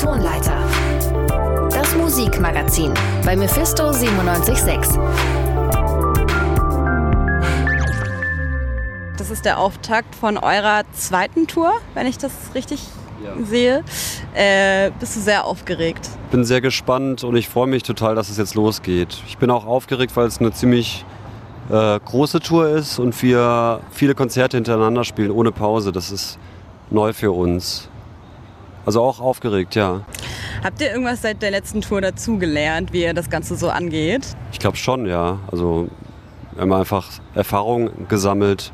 Tonleiter. Das Musikmagazin bei Mephisto 976. Das ist der Auftakt von eurer zweiten Tour, wenn ich das richtig ja. sehe. Äh, bist du sehr aufgeregt? Bin sehr gespannt und ich freue mich total, dass es jetzt losgeht. Ich bin auch aufgeregt, weil es eine ziemlich äh, große Tour ist und wir viele Konzerte hintereinander spielen ohne Pause. Das ist neu für uns. Also auch aufgeregt, ja. Habt ihr irgendwas seit der letzten Tour dazugelernt, wie ihr das Ganze so angeht? Ich glaube schon, ja. Also wir haben einfach Erfahrung gesammelt,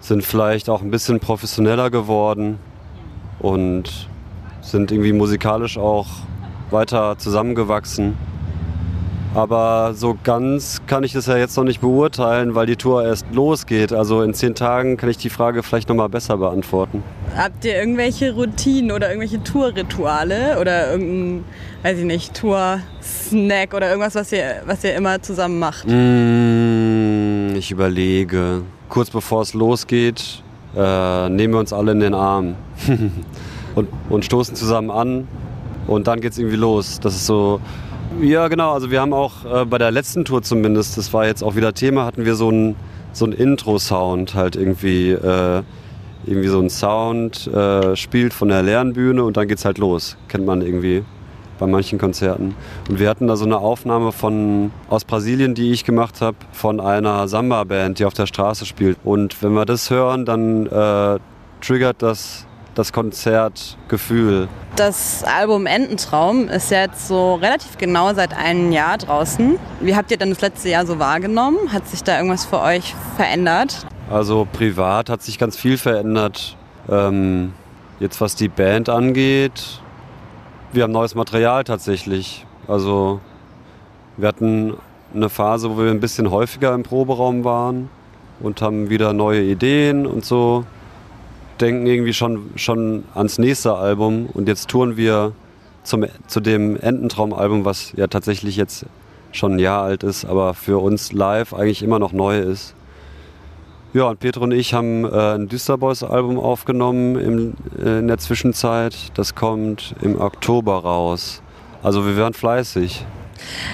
sind vielleicht auch ein bisschen professioneller geworden und sind irgendwie musikalisch auch weiter zusammengewachsen. Aber so ganz kann ich das ja jetzt noch nicht beurteilen, weil die Tour erst losgeht. Also in zehn Tagen kann ich die Frage vielleicht noch mal besser beantworten. Habt ihr irgendwelche Routinen oder irgendwelche Tourrituale oder irgendein, weiß ich nicht, Tour-Snack oder irgendwas, was ihr, was ihr immer zusammen macht? Mm, ich überlege. Kurz bevor es losgeht, äh, nehmen wir uns alle in den Arm und, und stoßen zusammen an und dann geht es irgendwie los. Das ist so ja, genau. Also wir haben auch äh, bei der letzten Tour zumindest, das war jetzt auch wieder Thema, hatten wir so einen so Intro-Sound halt irgendwie. Äh, irgendwie so ein Sound äh, spielt von der leeren Bühne und dann geht's halt los. Kennt man irgendwie bei manchen Konzerten. Und wir hatten da so eine Aufnahme von aus Brasilien, die ich gemacht habe, von einer Samba-Band, die auf der Straße spielt. Und wenn wir das hören, dann äh, triggert das das Konzertgefühl. Das Album Ententraum ist jetzt so relativ genau seit einem Jahr draußen. Wie habt ihr denn das letzte Jahr so wahrgenommen? Hat sich da irgendwas für euch verändert? Also privat hat sich ganz viel verändert. Ähm, jetzt was die Band angeht, wir haben neues Material tatsächlich. Also wir hatten eine Phase, wo wir ein bisschen häufiger im Proberaum waren und haben wieder neue Ideen und so denken irgendwie schon, schon ans nächste Album und jetzt touren wir zum, zu dem Ententraum-Album, was ja tatsächlich jetzt schon ein Jahr alt ist, aber für uns live eigentlich immer noch neu ist. Ja, und Petro und ich haben äh, ein Düsterboys-Album aufgenommen im, äh, in der Zwischenzeit. Das kommt im Oktober raus. Also wir werden fleißig.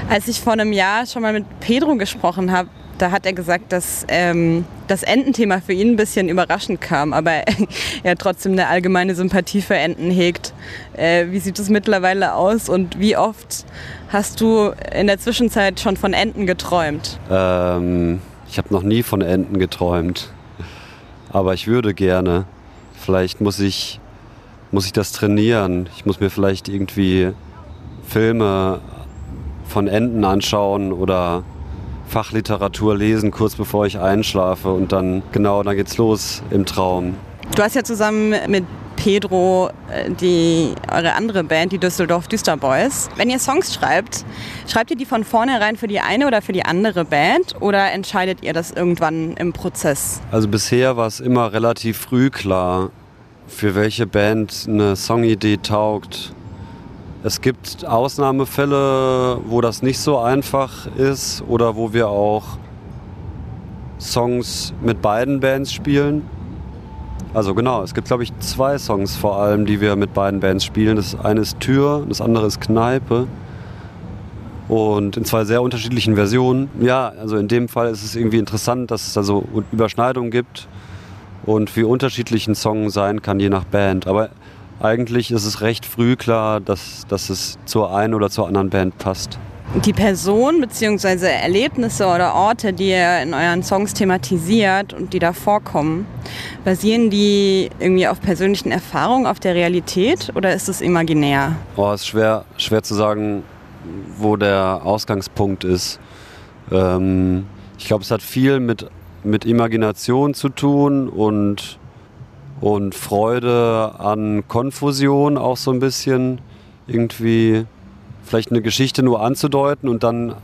Als ich vor einem Jahr schon mal mit Pedro gesprochen habe, da hat er gesagt, dass ähm, das Ententhema für ihn ein bisschen überraschend kam, aber er trotzdem eine allgemeine Sympathie für Enten hegt. Äh, wie sieht es mittlerweile aus und wie oft hast du in der Zwischenzeit schon von Enten geträumt? Ähm, ich habe noch nie von Enten geträumt, aber ich würde gerne. Vielleicht muss ich, muss ich das trainieren. Ich muss mir vielleicht irgendwie Filme von Enten anschauen oder Fachliteratur lesen, kurz bevor ich einschlafe und dann, genau, dann geht's los im Traum. Du hast ja zusammen mit Pedro äh, die, eure andere Band, die Düsseldorf Düsterboys. Wenn ihr Songs schreibt, schreibt ihr die von vornherein für die eine oder für die andere Band oder entscheidet ihr das irgendwann im Prozess? Also bisher war es immer relativ früh klar, für welche Band eine Songidee taugt. Es gibt Ausnahmefälle, wo das nicht so einfach ist oder wo wir auch Songs mit beiden Bands spielen. Also genau, es gibt glaube ich zwei Songs vor allem, die wir mit beiden Bands spielen. Das eine ist Tür, das andere ist Kneipe. Und in zwei sehr unterschiedlichen Versionen. Ja, also in dem Fall ist es irgendwie interessant, dass es da so Überschneidungen gibt und wie unterschiedlich ein Song sein kann, je nach Band. Aber eigentlich ist es recht früh klar, dass, dass es zur einen oder zur anderen Band passt. Die Person bzw. Erlebnisse oder Orte, die ihr in euren Songs thematisiert und die da vorkommen, basieren die irgendwie auf persönlichen Erfahrungen, auf der Realität oder ist es imaginär? Oh, es ist schwer, schwer zu sagen, wo der Ausgangspunkt ist. Ähm, ich glaube, es hat viel mit, mit Imagination zu tun und und Freude an Konfusion auch so ein bisschen irgendwie vielleicht eine Geschichte nur anzudeuten und dann,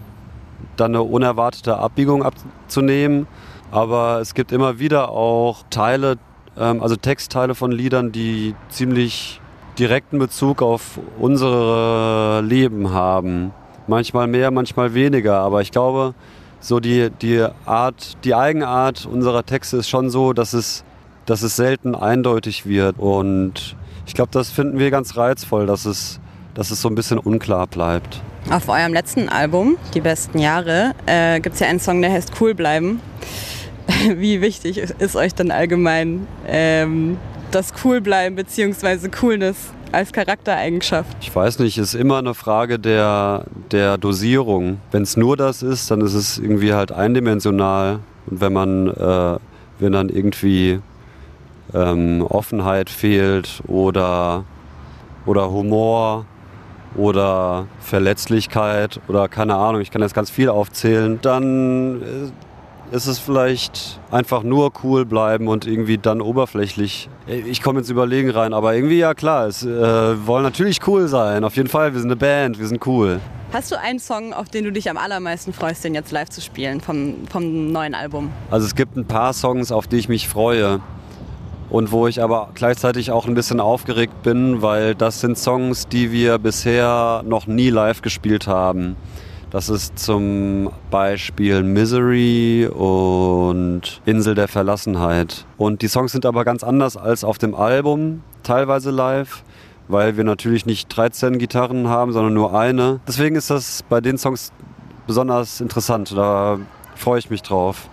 dann eine unerwartete Abbiegung abzunehmen. Aber es gibt immer wieder auch Teile, ähm, also Textteile von Liedern, die ziemlich direkten Bezug auf unsere Leben haben. Manchmal mehr, manchmal weniger. Aber ich glaube, so die, die Art, die Eigenart unserer Texte ist schon so, dass es dass es selten eindeutig wird. Und ich glaube, das finden wir ganz reizvoll, dass es, dass es so ein bisschen unklar bleibt. Auf eurem letzten Album, Die besten Jahre, äh, gibt es ja einen Song, der heißt Cool bleiben. Wie wichtig ist euch denn allgemein ähm, das Coolbleiben bzw. Coolness als Charaktereigenschaft? Ich weiß nicht, ist immer eine Frage der, der Dosierung. Wenn es nur das ist, dann ist es irgendwie halt eindimensional. Und wenn man, äh, wenn dann irgendwie ähm, Offenheit fehlt oder, oder Humor oder Verletzlichkeit oder keine Ahnung, ich kann jetzt ganz viel aufzählen, dann äh, ist es vielleicht einfach nur cool bleiben und irgendwie dann oberflächlich. Ich komme ins Überlegen rein, aber irgendwie ja klar, es äh, wollen natürlich cool sein. Auf jeden Fall, wir sind eine Band, wir sind cool. Hast du einen Song, auf den du dich am allermeisten freust, den jetzt live zu spielen vom, vom neuen Album? Also es gibt ein paar Songs, auf die ich mich freue und wo ich aber gleichzeitig auch ein bisschen aufgeregt bin, weil das sind Songs, die wir bisher noch nie live gespielt haben. Das ist zum Beispiel Misery und Insel der Verlassenheit. Und die Songs sind aber ganz anders als auf dem Album, teilweise live, weil wir natürlich nicht 13 Gitarren haben, sondern nur eine. Deswegen ist das bei den Songs besonders interessant. Da freue ich mich drauf.